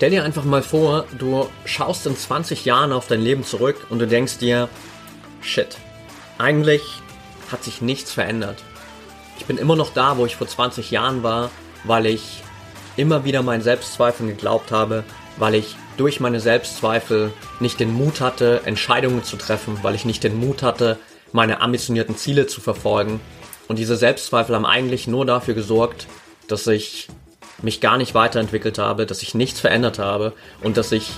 Stell dir einfach mal vor, du schaust in 20 Jahren auf dein Leben zurück und du denkst dir, shit, eigentlich hat sich nichts verändert. Ich bin immer noch da, wo ich vor 20 Jahren war, weil ich immer wieder meinen Selbstzweifeln geglaubt habe, weil ich durch meine Selbstzweifel nicht den Mut hatte, Entscheidungen zu treffen, weil ich nicht den Mut hatte, meine ambitionierten Ziele zu verfolgen. Und diese Selbstzweifel haben eigentlich nur dafür gesorgt, dass ich mich gar nicht weiterentwickelt habe, dass ich nichts verändert habe und dass ich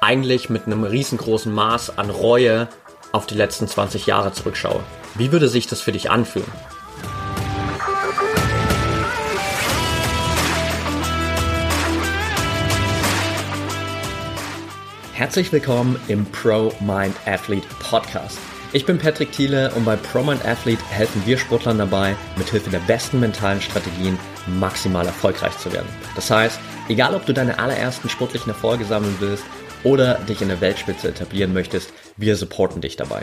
eigentlich mit einem riesengroßen Maß an Reue auf die letzten 20 Jahre zurückschaue. Wie würde sich das für dich anfühlen? Herzlich willkommen im Pro Mind Athlete Podcast. Ich bin Patrick Thiele und bei Pro Mind Athlete helfen wir Sportlern dabei, mithilfe der besten mentalen Strategien maximal erfolgreich zu werden. Das heißt, egal ob du deine allerersten sportlichen Erfolge sammeln willst oder dich in der Weltspitze etablieren möchtest, wir supporten dich dabei.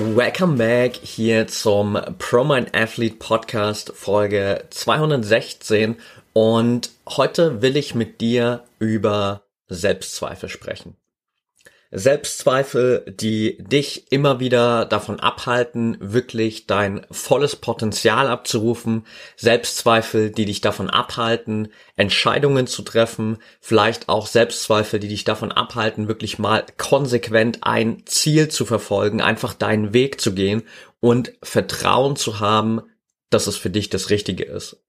Welcome back hier zum ProMind Athlete Podcast Folge 216 und heute will ich mit dir über Selbstzweifel sprechen. Selbstzweifel, die dich immer wieder davon abhalten, wirklich dein volles Potenzial abzurufen. Selbstzweifel, die dich davon abhalten, Entscheidungen zu treffen. Vielleicht auch Selbstzweifel, die dich davon abhalten, wirklich mal konsequent ein Ziel zu verfolgen, einfach deinen Weg zu gehen und Vertrauen zu haben, dass es für dich das Richtige ist.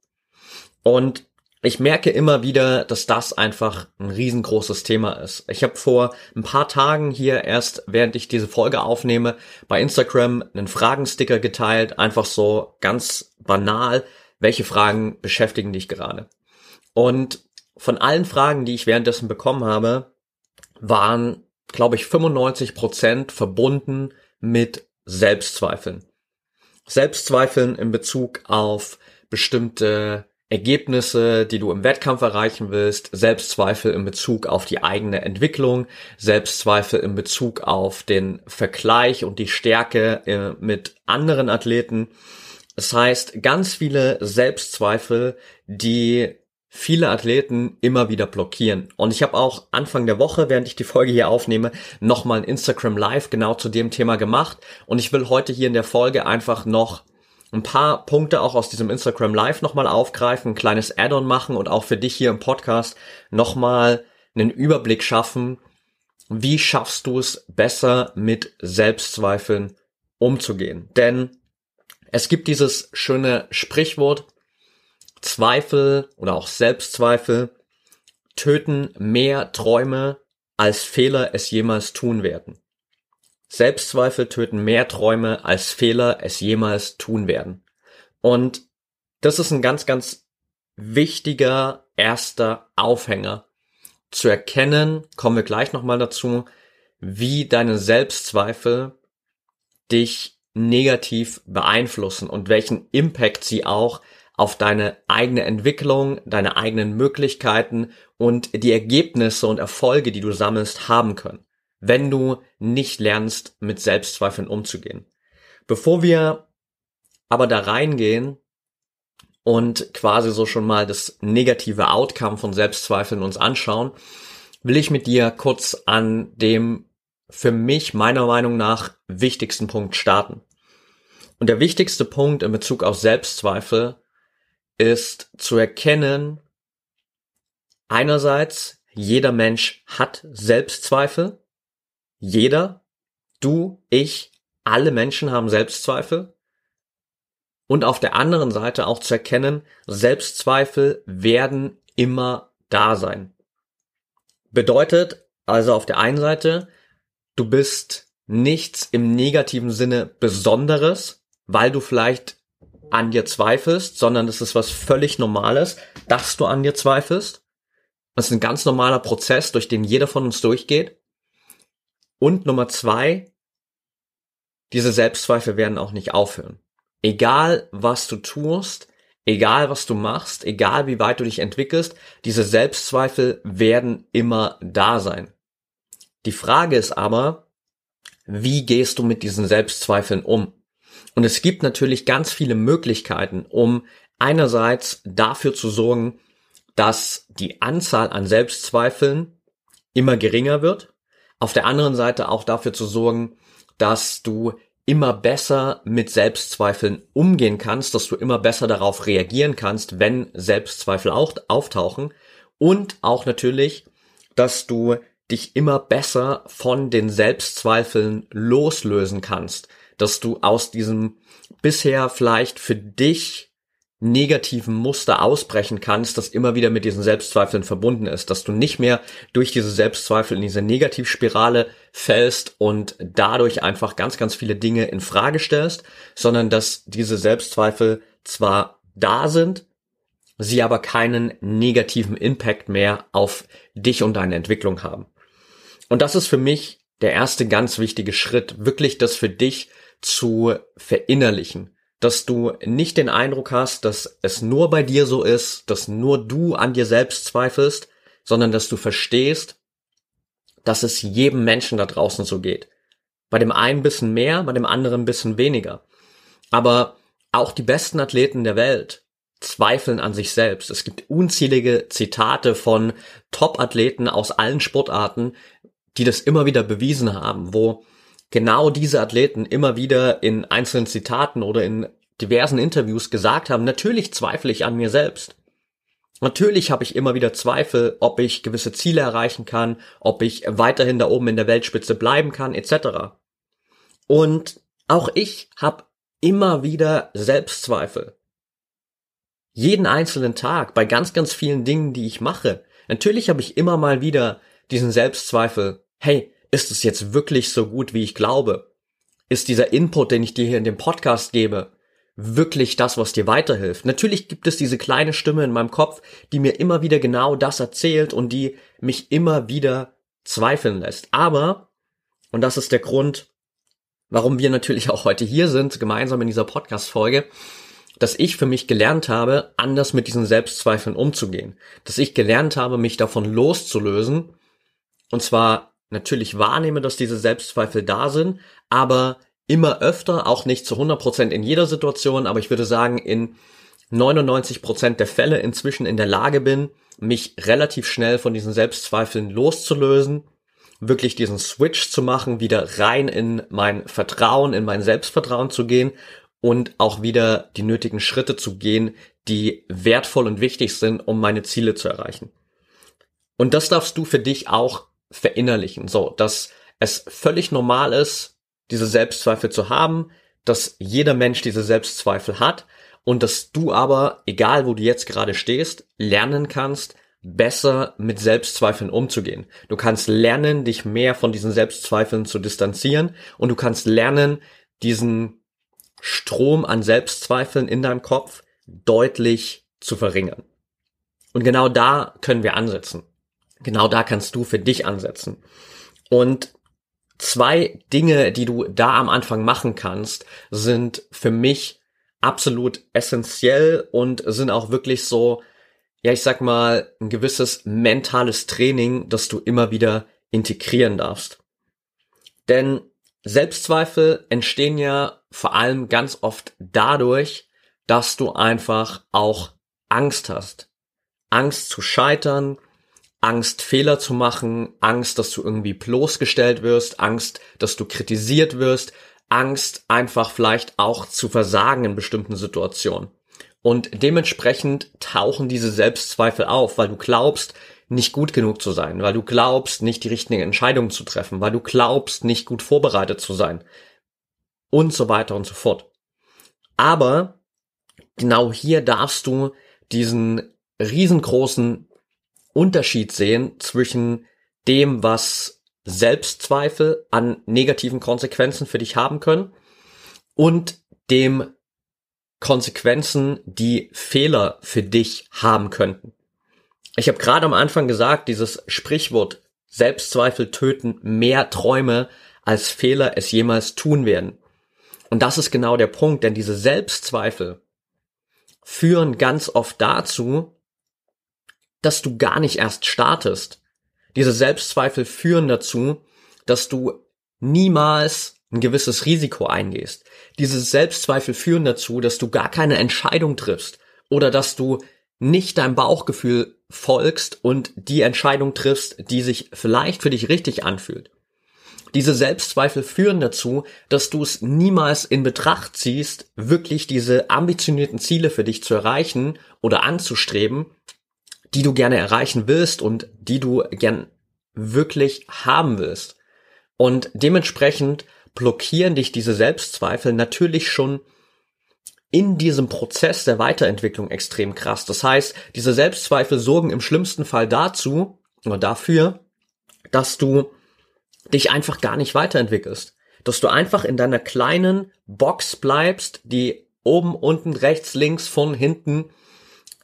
Und ich merke immer wieder, dass das einfach ein riesengroßes Thema ist. Ich habe vor ein paar Tagen hier erst, während ich diese Folge aufnehme, bei Instagram einen Fragensticker geteilt, einfach so ganz banal, welche Fragen beschäftigen dich gerade. Und von allen Fragen, die ich währenddessen bekommen habe, waren, glaube ich, 95 Prozent verbunden mit Selbstzweifeln. Selbstzweifeln in Bezug auf bestimmte Ergebnisse, die du im Wettkampf erreichen willst, Selbstzweifel in Bezug auf die eigene Entwicklung, Selbstzweifel in Bezug auf den Vergleich und die Stärke äh, mit anderen Athleten. Das heißt, ganz viele Selbstzweifel, die viele Athleten immer wieder blockieren. Und ich habe auch Anfang der Woche, während ich die Folge hier aufnehme, nochmal ein Instagram Live genau zu dem Thema gemacht. Und ich will heute hier in der Folge einfach noch ein paar Punkte auch aus diesem Instagram Live nochmal aufgreifen, ein kleines Add-on machen und auch für dich hier im Podcast nochmal einen Überblick schaffen, wie schaffst du es besser mit Selbstzweifeln umzugehen. Denn es gibt dieses schöne Sprichwort, Zweifel oder auch Selbstzweifel töten mehr Träume, als Fehler es jemals tun werden. Selbstzweifel töten mehr Träume, als Fehler es jemals tun werden. Und das ist ein ganz, ganz wichtiger erster Aufhänger. Zu erkennen, kommen wir gleich nochmal dazu, wie deine Selbstzweifel dich negativ beeinflussen und welchen Impact sie auch auf deine eigene Entwicklung, deine eigenen Möglichkeiten und die Ergebnisse und Erfolge, die du sammelst, haben können wenn du nicht lernst, mit Selbstzweifeln umzugehen. Bevor wir aber da reingehen und quasi so schon mal das negative Outcome von Selbstzweifeln uns anschauen, will ich mit dir kurz an dem für mich meiner Meinung nach wichtigsten Punkt starten. Und der wichtigste Punkt in Bezug auf Selbstzweifel ist zu erkennen, einerseits, jeder Mensch hat Selbstzweifel jeder, du, ich, alle Menschen haben Selbstzweifel. Und auf der anderen Seite auch zu erkennen, Selbstzweifel werden immer da sein. Bedeutet also auf der einen Seite, du bist nichts im negativen Sinne Besonderes, weil du vielleicht an dir zweifelst, sondern es ist was völlig Normales, dass du an dir zweifelst. Das ist ein ganz normaler Prozess, durch den jeder von uns durchgeht. Und Nummer zwei, diese Selbstzweifel werden auch nicht aufhören. Egal was du tust, egal was du machst, egal wie weit du dich entwickelst, diese Selbstzweifel werden immer da sein. Die Frage ist aber, wie gehst du mit diesen Selbstzweifeln um? Und es gibt natürlich ganz viele Möglichkeiten, um einerseits dafür zu sorgen, dass die Anzahl an Selbstzweifeln immer geringer wird, auf der anderen Seite auch dafür zu sorgen, dass du immer besser mit Selbstzweifeln umgehen kannst, dass du immer besser darauf reagieren kannst, wenn Selbstzweifel auch auftauchen. Und auch natürlich, dass du dich immer besser von den Selbstzweifeln loslösen kannst, dass du aus diesem bisher vielleicht für dich negativen Muster ausbrechen kannst, das immer wieder mit diesen Selbstzweifeln verbunden ist, dass du nicht mehr durch diese Selbstzweifel in diese Negativspirale fällst und dadurch einfach ganz, ganz viele Dinge in Frage stellst, sondern dass diese Selbstzweifel zwar da sind, sie aber keinen negativen Impact mehr auf dich und deine Entwicklung haben. Und das ist für mich der erste ganz wichtige Schritt, wirklich das für dich zu verinnerlichen dass du nicht den Eindruck hast, dass es nur bei dir so ist, dass nur du an dir selbst zweifelst, sondern dass du verstehst, dass es jedem Menschen da draußen so geht. Bei dem einen bisschen mehr, bei dem anderen bisschen weniger. Aber auch die besten Athleten der Welt zweifeln an sich selbst. Es gibt unzählige Zitate von Top-Athleten aus allen Sportarten, die das immer wieder bewiesen haben, wo genau diese Athleten immer wieder in einzelnen Zitaten oder in diversen Interviews gesagt haben, natürlich zweifle ich an mir selbst. Natürlich habe ich immer wieder Zweifel, ob ich gewisse Ziele erreichen kann, ob ich weiterhin da oben in der Weltspitze bleiben kann, etc. Und auch ich habe immer wieder Selbstzweifel. Jeden einzelnen Tag bei ganz, ganz vielen Dingen, die ich mache. Natürlich habe ich immer mal wieder diesen Selbstzweifel. Hey, ist es jetzt wirklich so gut, wie ich glaube? Ist dieser Input, den ich dir hier in dem Podcast gebe, wirklich das, was dir weiterhilft? Natürlich gibt es diese kleine Stimme in meinem Kopf, die mir immer wieder genau das erzählt und die mich immer wieder zweifeln lässt. Aber, und das ist der Grund, warum wir natürlich auch heute hier sind, gemeinsam in dieser Podcast-Folge, dass ich für mich gelernt habe, anders mit diesen Selbstzweifeln umzugehen. Dass ich gelernt habe, mich davon loszulösen. Und zwar natürlich wahrnehme, dass diese Selbstzweifel da sind, aber immer öfter, auch nicht zu 100% in jeder Situation, aber ich würde sagen, in 99% der Fälle inzwischen in der Lage bin, mich relativ schnell von diesen Selbstzweifeln loszulösen, wirklich diesen Switch zu machen, wieder rein in mein Vertrauen, in mein Selbstvertrauen zu gehen und auch wieder die nötigen Schritte zu gehen, die wertvoll und wichtig sind, um meine Ziele zu erreichen. Und das darfst du für dich auch verinnerlichen, so, dass es völlig normal ist, diese Selbstzweifel zu haben, dass jeder Mensch diese Selbstzweifel hat und dass du aber, egal wo du jetzt gerade stehst, lernen kannst, besser mit Selbstzweifeln umzugehen. Du kannst lernen, dich mehr von diesen Selbstzweifeln zu distanzieren und du kannst lernen, diesen Strom an Selbstzweifeln in deinem Kopf deutlich zu verringern. Und genau da können wir ansetzen. Genau da kannst du für dich ansetzen. Und zwei Dinge, die du da am Anfang machen kannst, sind für mich absolut essentiell und sind auch wirklich so, ja, ich sag mal, ein gewisses mentales Training, das du immer wieder integrieren darfst. Denn Selbstzweifel entstehen ja vor allem ganz oft dadurch, dass du einfach auch Angst hast. Angst zu scheitern, Angst, Fehler zu machen, Angst, dass du irgendwie bloßgestellt wirst, Angst, dass du kritisiert wirst, Angst, einfach vielleicht auch zu versagen in bestimmten Situationen. Und dementsprechend tauchen diese Selbstzweifel auf, weil du glaubst, nicht gut genug zu sein, weil du glaubst, nicht die richtigen Entscheidungen zu treffen, weil du glaubst, nicht gut vorbereitet zu sein und so weiter und so fort. Aber genau hier darfst du diesen riesengroßen Unterschied sehen zwischen dem, was Selbstzweifel an negativen Konsequenzen für dich haben können und dem Konsequenzen, die Fehler für dich haben könnten. Ich habe gerade am Anfang gesagt, dieses Sprichwort Selbstzweifel töten mehr Träume, als Fehler es jemals tun werden. Und das ist genau der Punkt, denn diese Selbstzweifel führen ganz oft dazu, dass du gar nicht erst startest. Diese Selbstzweifel führen dazu, dass du niemals ein gewisses Risiko eingehst. Diese Selbstzweifel führen dazu, dass du gar keine Entscheidung triffst oder dass du nicht deinem Bauchgefühl folgst und die Entscheidung triffst, die sich vielleicht für dich richtig anfühlt. Diese Selbstzweifel führen dazu, dass du es niemals in Betracht ziehst, wirklich diese ambitionierten Ziele für dich zu erreichen oder anzustreben, die du gerne erreichen willst und die du gern wirklich haben willst. Und dementsprechend blockieren dich diese Selbstzweifel natürlich schon in diesem Prozess der Weiterentwicklung extrem krass. Das heißt, diese Selbstzweifel sorgen im schlimmsten Fall dazu oder dafür, dass du dich einfach gar nicht weiterentwickelst. Dass du einfach in deiner kleinen Box bleibst, die oben, unten, rechts, links, von hinten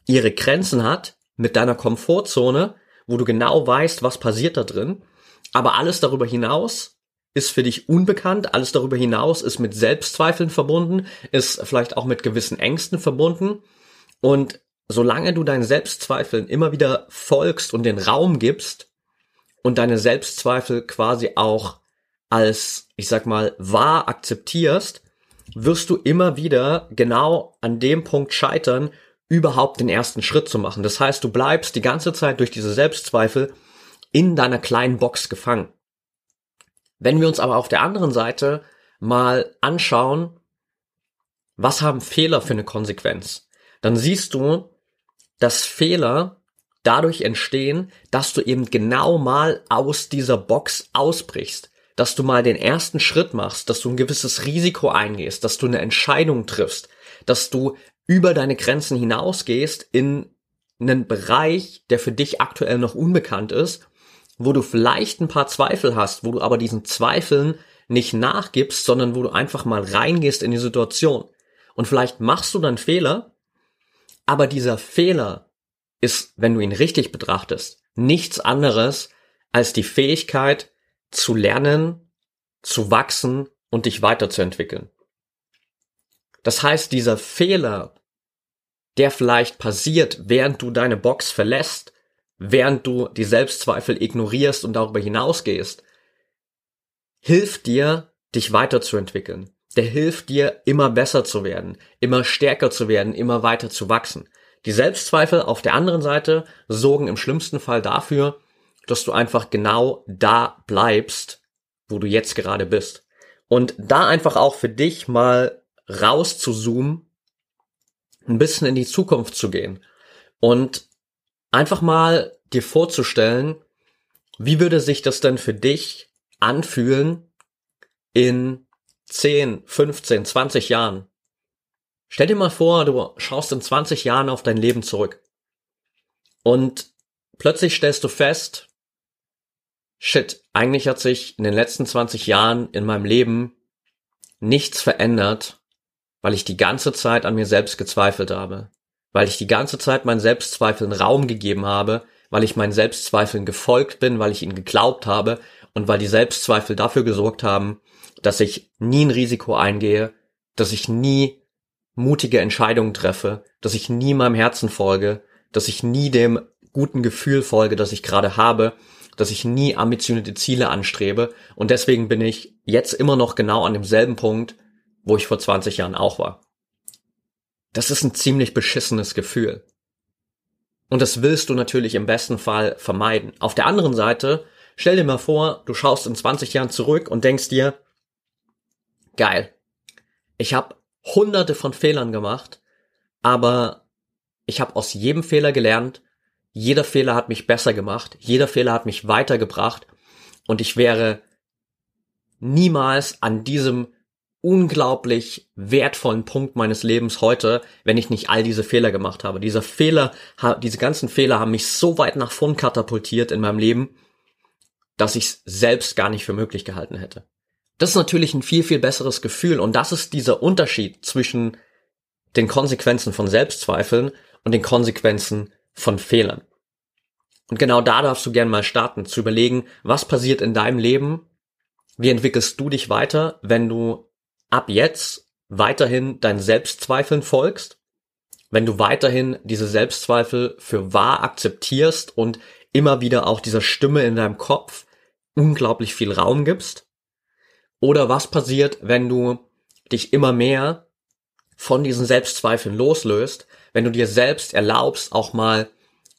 ihre Grenzen hat, mit deiner Komfortzone, wo du genau weißt, was passiert da drin. Aber alles darüber hinaus ist für dich unbekannt, alles darüber hinaus ist mit Selbstzweifeln verbunden, ist vielleicht auch mit gewissen Ängsten verbunden. Und solange du deinen Selbstzweifeln immer wieder folgst und den Raum gibst und deine Selbstzweifel quasi auch als, ich sag mal, wahr akzeptierst, wirst du immer wieder genau an dem Punkt scheitern, überhaupt den ersten Schritt zu machen. Das heißt, du bleibst die ganze Zeit durch diese Selbstzweifel in deiner kleinen Box gefangen. Wenn wir uns aber auf der anderen Seite mal anschauen, was haben Fehler für eine Konsequenz, dann siehst du, dass Fehler dadurch entstehen, dass du eben genau mal aus dieser Box ausbrichst, dass du mal den ersten Schritt machst, dass du ein gewisses Risiko eingehst, dass du eine Entscheidung triffst, dass du über deine Grenzen hinausgehst in einen Bereich, der für dich aktuell noch unbekannt ist wo du vielleicht ein paar Zweifel hast, wo du aber diesen Zweifeln nicht nachgibst, sondern wo du einfach mal reingehst in die Situation. Und vielleicht machst du dann Fehler, aber dieser Fehler ist, wenn du ihn richtig betrachtest, nichts anderes als die Fähigkeit zu lernen, zu wachsen und dich weiterzuentwickeln. Das heißt, dieser Fehler, der vielleicht passiert, während du deine Box verlässt, während du die Selbstzweifel ignorierst und darüber hinausgehst, hilft dir, dich weiterzuentwickeln. Der hilft dir, immer besser zu werden, immer stärker zu werden, immer weiter zu wachsen. Die Selbstzweifel auf der anderen Seite sorgen im schlimmsten Fall dafür, dass du einfach genau da bleibst, wo du jetzt gerade bist. Und da einfach auch für dich mal raus zu zoomen, ein bisschen in die Zukunft zu gehen und einfach mal dir vorzustellen, wie würde sich das denn für dich anfühlen in 10, 15, 20 Jahren? Stell dir mal vor, du schaust in 20 Jahren auf dein Leben zurück und plötzlich stellst du fest, shit, eigentlich hat sich in den letzten 20 Jahren in meinem Leben nichts verändert, weil ich die ganze Zeit an mir selbst gezweifelt habe weil ich die ganze Zeit meinen Selbstzweifeln Raum gegeben habe, weil ich meinen Selbstzweifeln gefolgt bin, weil ich ihnen geglaubt habe und weil die Selbstzweifel dafür gesorgt haben, dass ich nie ein Risiko eingehe, dass ich nie mutige Entscheidungen treffe, dass ich nie meinem Herzen folge, dass ich nie dem guten Gefühl folge, das ich gerade habe, dass ich nie ambitionierte Ziele anstrebe. Und deswegen bin ich jetzt immer noch genau an demselben Punkt, wo ich vor 20 Jahren auch war. Das ist ein ziemlich beschissenes Gefühl. Und das willst du natürlich im besten Fall vermeiden. Auf der anderen Seite, stell dir mal vor, du schaust in 20 Jahren zurück und denkst dir, geil, ich habe hunderte von Fehlern gemacht, aber ich habe aus jedem Fehler gelernt, jeder Fehler hat mich besser gemacht, jeder Fehler hat mich weitergebracht und ich wäre niemals an diesem unglaublich wertvollen Punkt meines Lebens heute, wenn ich nicht all diese Fehler gemacht habe. Dieser Fehler, diese ganzen Fehler haben mich so weit nach vorn katapultiert in meinem Leben, dass ich es selbst gar nicht für möglich gehalten hätte. Das ist natürlich ein viel, viel besseres Gefühl und das ist dieser Unterschied zwischen den Konsequenzen von Selbstzweifeln und den Konsequenzen von Fehlern. Und genau da darfst du gern mal starten, zu überlegen, was passiert in deinem Leben, wie entwickelst du dich weiter, wenn du ab jetzt weiterhin dein Selbstzweifeln folgst, wenn du weiterhin diese Selbstzweifel für wahr akzeptierst und immer wieder auch dieser Stimme in deinem Kopf unglaublich viel Raum gibst? Oder was passiert, wenn du dich immer mehr von diesen Selbstzweifeln loslöst, wenn du dir selbst erlaubst, auch mal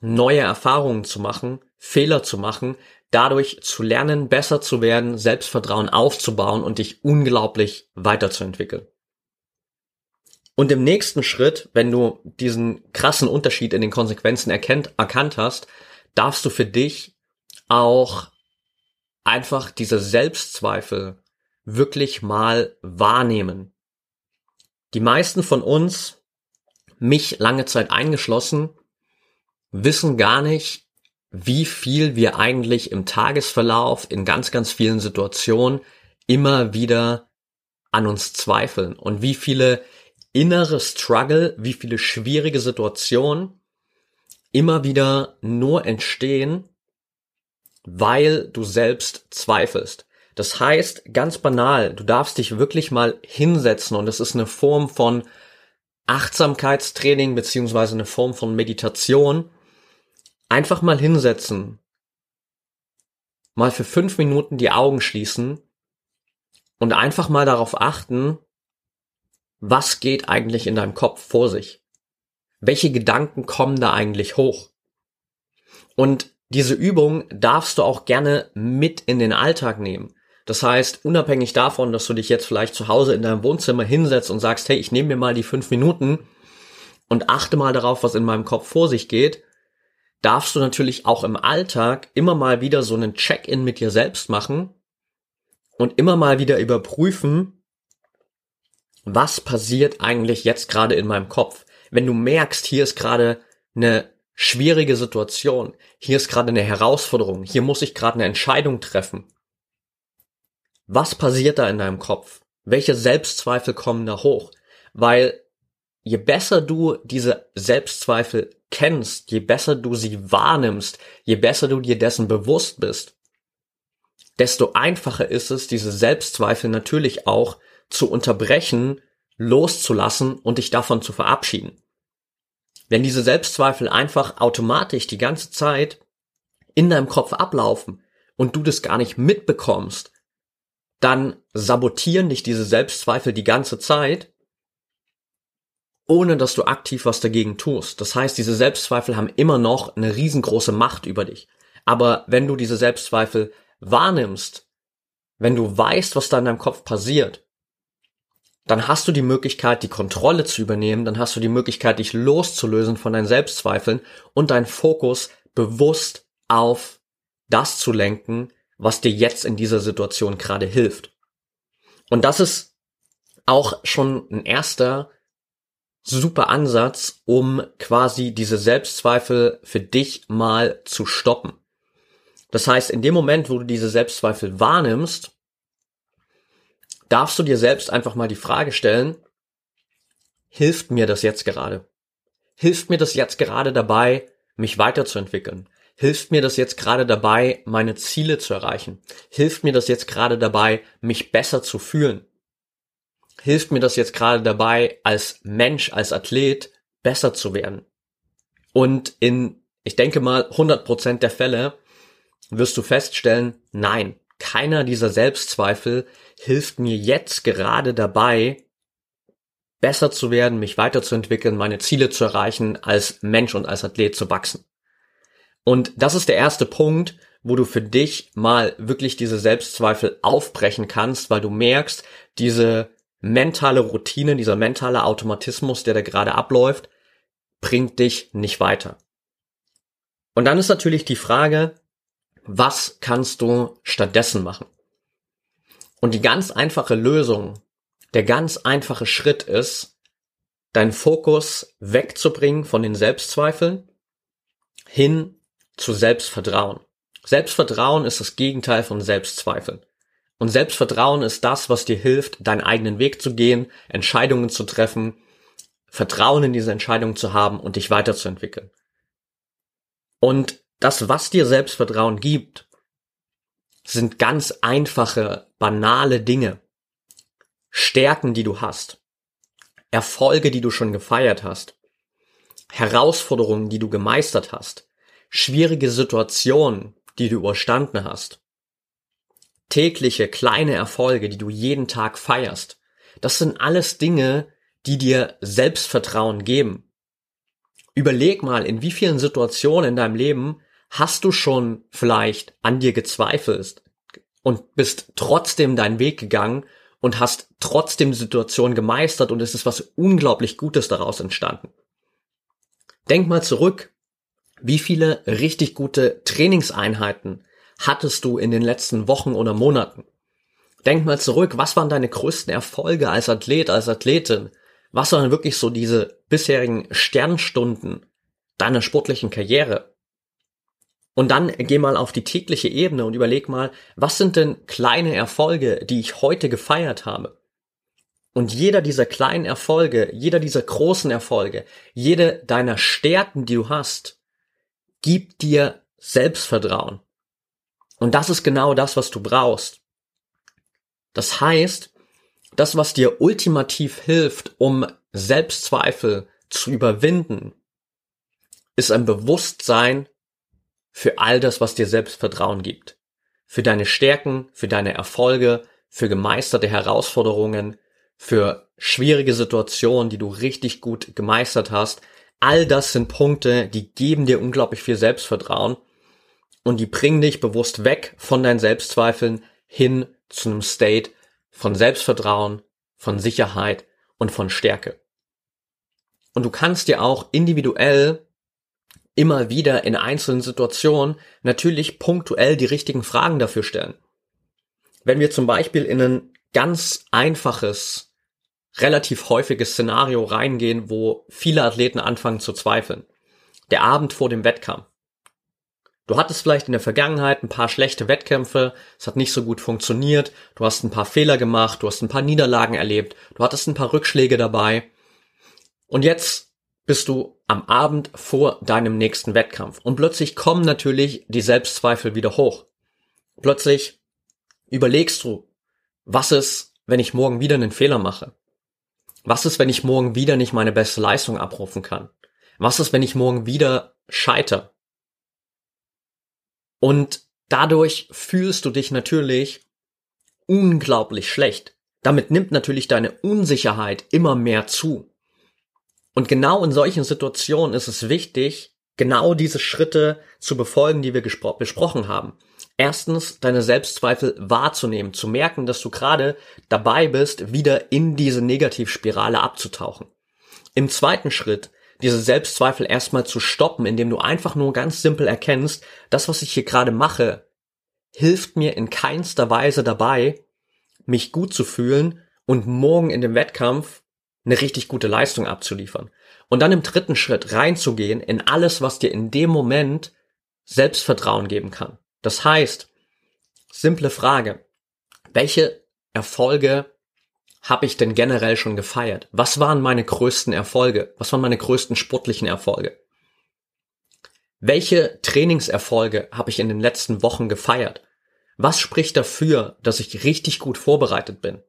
neue Erfahrungen zu machen, Fehler zu machen, dadurch zu lernen, besser zu werden, Selbstvertrauen aufzubauen und dich unglaublich weiterzuentwickeln. Und im nächsten Schritt, wenn du diesen krassen Unterschied in den Konsequenzen erkennt, erkannt hast, darfst du für dich auch einfach diese Selbstzweifel wirklich mal wahrnehmen. Die meisten von uns, mich lange Zeit eingeschlossen, wissen gar nicht, wie viel wir eigentlich im Tagesverlauf in ganz, ganz vielen Situationen immer wieder an uns zweifeln und wie viele innere Struggle, wie viele schwierige Situationen immer wieder nur entstehen, weil du selbst zweifelst. Das heißt, ganz banal, du darfst dich wirklich mal hinsetzen und es ist eine Form von Achtsamkeitstraining beziehungsweise eine Form von Meditation. Einfach mal hinsetzen, mal für fünf Minuten die Augen schließen und einfach mal darauf achten, was geht eigentlich in deinem Kopf vor sich? Welche Gedanken kommen da eigentlich hoch? Und diese Übung darfst du auch gerne mit in den Alltag nehmen. Das heißt, unabhängig davon, dass du dich jetzt vielleicht zu Hause in deinem Wohnzimmer hinsetzt und sagst, hey, ich nehme mir mal die fünf Minuten und achte mal darauf, was in meinem Kopf vor sich geht, darfst du natürlich auch im Alltag immer mal wieder so einen Check-in mit dir selbst machen und immer mal wieder überprüfen, was passiert eigentlich jetzt gerade in meinem Kopf? Wenn du merkst, hier ist gerade eine schwierige Situation, hier ist gerade eine Herausforderung, hier muss ich gerade eine Entscheidung treffen. Was passiert da in deinem Kopf? Welche Selbstzweifel kommen da hoch? Weil je besser du diese Selbstzweifel kennst, je besser du sie wahrnimmst, je besser du dir dessen bewusst bist, desto einfacher ist es, diese Selbstzweifel natürlich auch zu unterbrechen, loszulassen und dich davon zu verabschieden. Wenn diese Selbstzweifel einfach automatisch die ganze Zeit in deinem Kopf ablaufen und du das gar nicht mitbekommst, dann sabotieren dich diese Selbstzweifel die ganze Zeit, ohne dass du aktiv was dagegen tust. Das heißt, diese Selbstzweifel haben immer noch eine riesengroße Macht über dich. Aber wenn du diese Selbstzweifel wahrnimmst, wenn du weißt, was da in deinem Kopf passiert, dann hast du die Möglichkeit, die Kontrolle zu übernehmen, dann hast du die Möglichkeit, dich loszulösen von deinen Selbstzweifeln und deinen Fokus bewusst auf das zu lenken, was dir jetzt in dieser Situation gerade hilft. Und das ist auch schon ein erster super Ansatz, um quasi diese Selbstzweifel für dich mal zu stoppen. Das heißt, in dem Moment, wo du diese Selbstzweifel wahrnimmst, darfst du dir selbst einfach mal die Frage stellen, hilft mir das jetzt gerade? Hilft mir das jetzt gerade dabei, mich weiterzuentwickeln? Hilft mir das jetzt gerade dabei, meine Ziele zu erreichen? Hilft mir das jetzt gerade dabei, mich besser zu fühlen? Hilft mir das jetzt gerade dabei, als Mensch, als Athlet besser zu werden? Und in, ich denke mal, 100% der Fälle wirst du feststellen, nein, keiner dieser Selbstzweifel hilft mir jetzt gerade dabei, besser zu werden, mich weiterzuentwickeln, meine Ziele zu erreichen, als Mensch und als Athlet zu wachsen. Und das ist der erste Punkt, wo du für dich mal wirklich diese Selbstzweifel aufbrechen kannst, weil du merkst, diese mentale Routine, dieser mentale Automatismus, der da gerade abläuft, bringt dich nicht weiter. Und dann ist natürlich die Frage, was kannst du stattdessen machen? Und die ganz einfache Lösung, der ganz einfache Schritt ist, deinen Fokus wegzubringen von den Selbstzweifeln hin zu Selbstvertrauen. Selbstvertrauen ist das Gegenteil von Selbstzweifeln. Und Selbstvertrauen ist das, was dir hilft, deinen eigenen Weg zu gehen, Entscheidungen zu treffen, Vertrauen in diese Entscheidung zu haben und dich weiterzuentwickeln. Und das, was dir Selbstvertrauen gibt, sind ganz einfache, banale Dinge. Stärken, die du hast, Erfolge, die du schon gefeiert hast, Herausforderungen, die du gemeistert hast, schwierige Situationen, die du überstanden hast, tägliche kleine Erfolge, die du jeden Tag feierst. Das sind alles Dinge, die dir Selbstvertrauen geben. Überleg mal, in wie vielen Situationen in deinem Leben hast du schon vielleicht an dir gezweifelt und bist trotzdem deinen Weg gegangen und hast trotzdem die Situation gemeistert und es ist was unglaublich Gutes daraus entstanden. Denk mal zurück, wie viele richtig gute Trainingseinheiten hattest du in den letzten Wochen oder Monaten? Denk mal zurück, was waren deine größten Erfolge als Athlet, als Athletin? Was waren wirklich so diese bisherigen Sternstunden deiner sportlichen Karriere? Und dann geh mal auf die tägliche Ebene und überleg mal, was sind denn kleine Erfolge, die ich heute gefeiert habe? Und jeder dieser kleinen Erfolge, jeder dieser großen Erfolge, jede deiner Stärken, die du hast, gibt dir Selbstvertrauen. Und das ist genau das, was du brauchst. Das heißt, das, was dir ultimativ hilft, um Selbstzweifel zu überwinden, ist ein Bewusstsein für all das, was dir Selbstvertrauen gibt. Für deine Stärken, für deine Erfolge, für gemeisterte Herausforderungen, für schwierige Situationen, die du richtig gut gemeistert hast. All das sind Punkte, die geben dir unglaublich viel Selbstvertrauen und die bringen dich bewusst weg von deinen Selbstzweifeln hin zu einem State von Selbstvertrauen, von Sicherheit und von Stärke. Und du kannst dir auch individuell immer wieder in einzelnen Situationen natürlich punktuell die richtigen Fragen dafür stellen. Wenn wir zum Beispiel in ein ganz einfaches, relativ häufiges Szenario reingehen, wo viele Athleten anfangen zu zweifeln. Der Abend vor dem Wettkampf. Du hattest vielleicht in der Vergangenheit ein paar schlechte Wettkämpfe, es hat nicht so gut funktioniert, du hast ein paar Fehler gemacht, du hast ein paar Niederlagen erlebt, du hattest ein paar Rückschläge dabei. Und jetzt bist du am Abend vor deinem nächsten Wettkampf. Und plötzlich kommen natürlich die Selbstzweifel wieder hoch. Plötzlich überlegst du, was ist, wenn ich morgen wieder einen Fehler mache? Was ist, wenn ich morgen wieder nicht meine beste Leistung abrufen kann? Was ist, wenn ich morgen wieder scheiter? Und dadurch fühlst du dich natürlich unglaublich schlecht. Damit nimmt natürlich deine Unsicherheit immer mehr zu. Und genau in solchen Situationen ist es wichtig, genau diese Schritte zu befolgen, die wir besprochen haben. Erstens, deine Selbstzweifel wahrzunehmen, zu merken, dass du gerade dabei bist, wieder in diese Negativspirale abzutauchen. Im zweiten Schritt, diese Selbstzweifel erstmal zu stoppen, indem du einfach nur ganz simpel erkennst, das, was ich hier gerade mache, hilft mir in keinster Weise dabei, mich gut zu fühlen und morgen in dem Wettkampf eine richtig gute Leistung abzuliefern. Und dann im dritten Schritt reinzugehen in alles, was dir in dem Moment Selbstvertrauen geben kann. Das heißt, simple Frage, welche Erfolge habe ich denn generell schon gefeiert? Was waren meine größten Erfolge? Was waren meine größten sportlichen Erfolge? Welche Trainingserfolge habe ich in den letzten Wochen gefeiert? Was spricht dafür, dass ich richtig gut vorbereitet bin?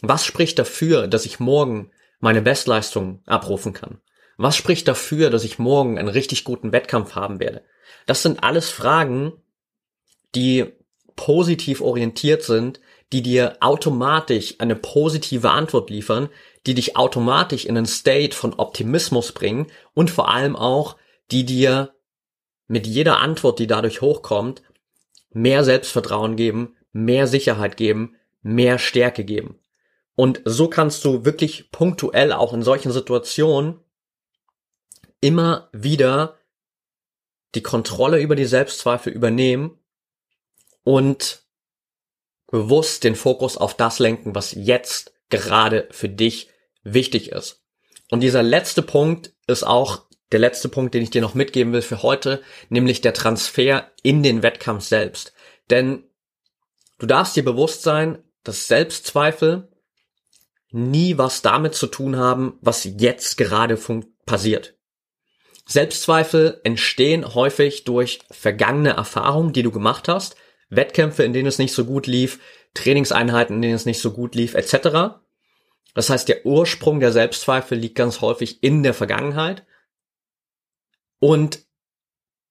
Was spricht dafür, dass ich morgen meine Bestleistung abrufen kann? Was spricht dafür, dass ich morgen einen richtig guten Wettkampf haben werde? Das sind alles Fragen, die positiv orientiert sind, die dir automatisch eine positive Antwort liefern, die dich automatisch in einen State von Optimismus bringen und vor allem auch, die dir mit jeder Antwort, die dadurch hochkommt, mehr Selbstvertrauen geben, mehr Sicherheit geben, mehr Stärke geben. Und so kannst du wirklich punktuell auch in solchen Situationen immer wieder die Kontrolle über die Selbstzweifel übernehmen und bewusst den Fokus auf das lenken, was jetzt gerade für dich wichtig ist. Und dieser letzte Punkt ist auch der letzte Punkt, den ich dir noch mitgeben will für heute, nämlich der Transfer in den Wettkampf selbst. Denn du darfst dir bewusst sein, dass Selbstzweifel nie was damit zu tun haben, was jetzt gerade passiert. Selbstzweifel entstehen häufig durch vergangene Erfahrungen, die du gemacht hast, Wettkämpfe, in denen es nicht so gut lief, Trainingseinheiten, in denen es nicht so gut lief, etc. Das heißt, der Ursprung der Selbstzweifel liegt ganz häufig in der Vergangenheit. Und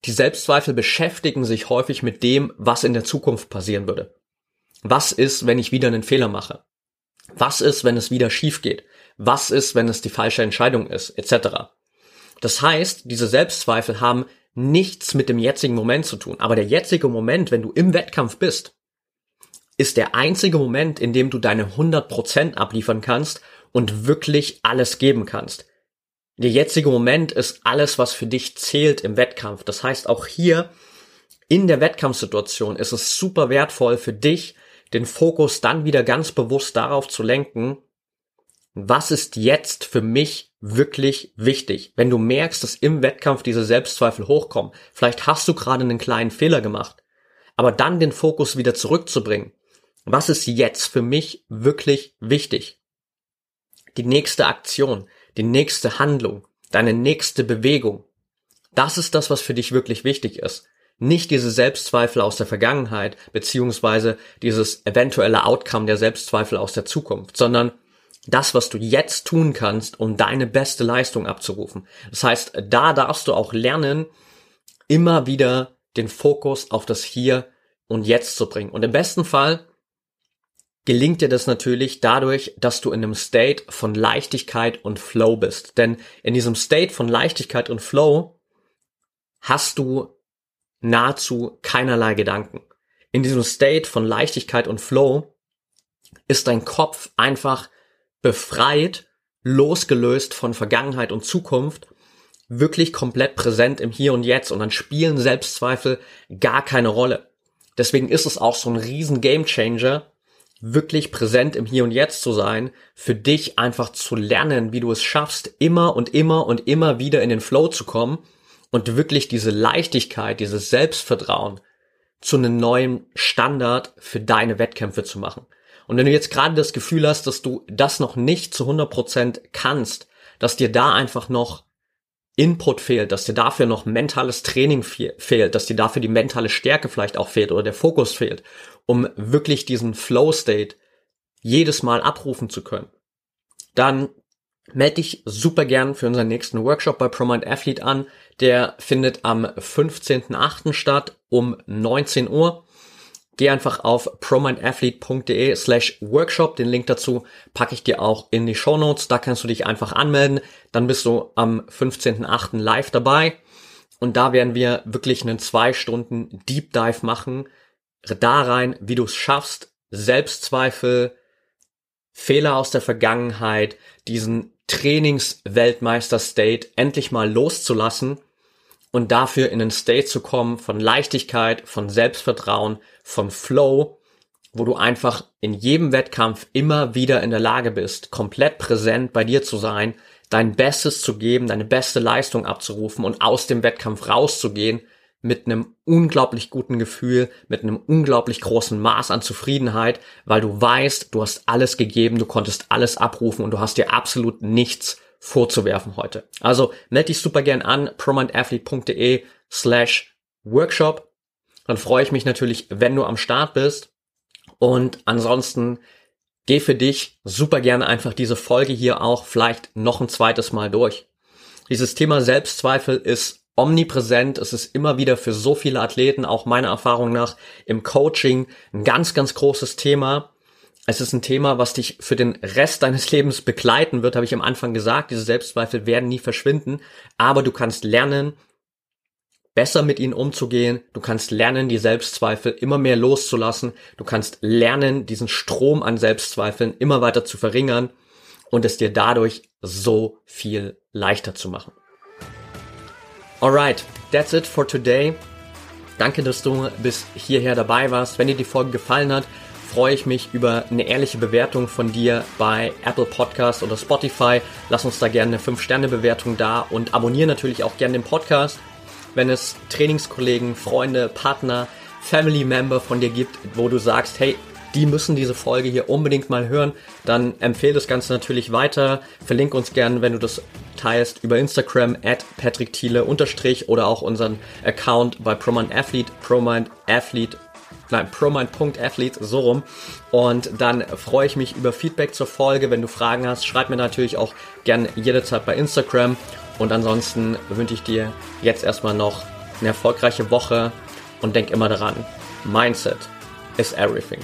die Selbstzweifel beschäftigen sich häufig mit dem, was in der Zukunft passieren würde. Was ist, wenn ich wieder einen Fehler mache? Was ist, wenn es wieder schief geht? Was ist, wenn es die falsche Entscheidung ist? Etc. Das heißt, diese Selbstzweifel haben nichts mit dem jetzigen Moment zu tun. Aber der jetzige Moment, wenn du im Wettkampf bist, ist der einzige Moment, in dem du deine 100% abliefern kannst und wirklich alles geben kannst. Der jetzige Moment ist alles, was für dich zählt im Wettkampf. Das heißt, auch hier in der Wettkampfsituation ist es super wertvoll für dich, den Fokus dann wieder ganz bewusst darauf zu lenken, was ist jetzt für mich wirklich wichtig? Wenn du merkst, dass im Wettkampf diese Selbstzweifel hochkommen, vielleicht hast du gerade einen kleinen Fehler gemacht, aber dann den Fokus wieder zurückzubringen. Was ist jetzt für mich wirklich wichtig? Die nächste Aktion, die nächste Handlung, deine nächste Bewegung. Das ist das, was für dich wirklich wichtig ist. Nicht diese Selbstzweifel aus der Vergangenheit, beziehungsweise dieses eventuelle Outcome der Selbstzweifel aus der Zukunft, sondern das, was du jetzt tun kannst, um deine beste Leistung abzurufen. Das heißt, da darfst du auch lernen, immer wieder den Fokus auf das Hier und Jetzt zu bringen. Und im besten Fall gelingt dir das natürlich dadurch, dass du in einem State von Leichtigkeit und Flow bist. Denn in diesem State von Leichtigkeit und Flow hast du nahezu keinerlei Gedanken. In diesem State von Leichtigkeit und Flow ist dein Kopf einfach befreit, losgelöst von Vergangenheit und Zukunft, wirklich komplett präsent im Hier und Jetzt und dann spielen Selbstzweifel gar keine Rolle. Deswegen ist es auch so ein riesen Gamechanger, wirklich präsent im Hier und Jetzt zu sein, für dich einfach zu lernen, wie du es schaffst, immer und immer und immer wieder in den Flow zu kommen und wirklich diese Leichtigkeit, dieses Selbstvertrauen zu einem neuen Standard für deine Wettkämpfe zu machen. Und wenn du jetzt gerade das Gefühl hast, dass du das noch nicht zu 100% kannst, dass dir da einfach noch Input fehlt, dass dir dafür noch mentales Training fehlt, dass dir dafür die mentale Stärke vielleicht auch fehlt oder der Fokus fehlt, um wirklich diesen Flow State jedes Mal abrufen zu können, dann melde dich super gern für unseren nächsten Workshop bei ProMind Athlete an. Der findet am 15.8. statt um 19 Uhr. Geh einfach auf promindathlete.de slash workshop. Den Link dazu packe ich dir auch in die Show Notes. Da kannst du dich einfach anmelden. Dann bist du am 15.8. live dabei. Und da werden wir wirklich einen zwei Stunden Deep Dive machen. Da rein, wie du es schaffst, Selbstzweifel, Fehler aus der Vergangenheit, diesen Trainingsweltmeister-State endlich mal loszulassen und dafür in einen State zu kommen von Leichtigkeit, von Selbstvertrauen, von Flow, wo du einfach in jedem Wettkampf immer wieder in der Lage bist, komplett präsent bei dir zu sein, dein Bestes zu geben, deine beste Leistung abzurufen und aus dem Wettkampf rauszugehen mit einem unglaublich guten Gefühl, mit einem unglaublich großen Maß an Zufriedenheit, weil du weißt, du hast alles gegeben, du konntest alles abrufen und du hast dir absolut nichts vorzuwerfen heute. Also melde dich super gern an, promindathlete.de slash workshop. Dann freue ich mich natürlich, wenn du am Start bist. Und ansonsten geh für dich super gerne einfach diese Folge hier auch vielleicht noch ein zweites Mal durch. Dieses Thema Selbstzweifel ist omnipräsent. Es ist immer wieder für so viele Athleten, auch meiner Erfahrung nach im Coaching, ein ganz, ganz großes Thema. Es ist ein Thema, was dich für den Rest deines Lebens begleiten wird, habe ich am Anfang gesagt. Diese Selbstzweifel werden nie verschwinden, aber du kannst lernen, besser mit ihnen umzugehen. Du kannst lernen, die Selbstzweifel immer mehr loszulassen. Du kannst lernen, diesen Strom an Selbstzweifeln immer weiter zu verringern und es dir dadurch so viel leichter zu machen. Alright, that's it for today. Danke, dass du bis hierher dabei warst. Wenn dir die Folge gefallen hat, freue ich mich über eine ehrliche Bewertung von dir bei Apple Podcast oder Spotify. Lass uns da gerne eine 5-Sterne-Bewertung da und abonniere natürlich auch gerne den Podcast. Wenn es Trainingskollegen, Freunde, Partner, Family Member von dir gibt, wo du sagst, hey, die müssen diese Folge hier unbedingt mal hören, dann empfehle das Ganze natürlich weiter. Verlinke uns gerne, wenn du das teilst, über Instagram at Patrick Thiele unterstrich oder auch unseren Account bei ProMind Athlete nein, promind.athlete, so rum. Und dann freue ich mich über Feedback zur Folge. Wenn du Fragen hast, schreib mir natürlich auch gerne jederzeit bei Instagram. Und ansonsten wünsche ich dir jetzt erstmal noch eine erfolgreiche Woche und denk immer daran, Mindset is everything.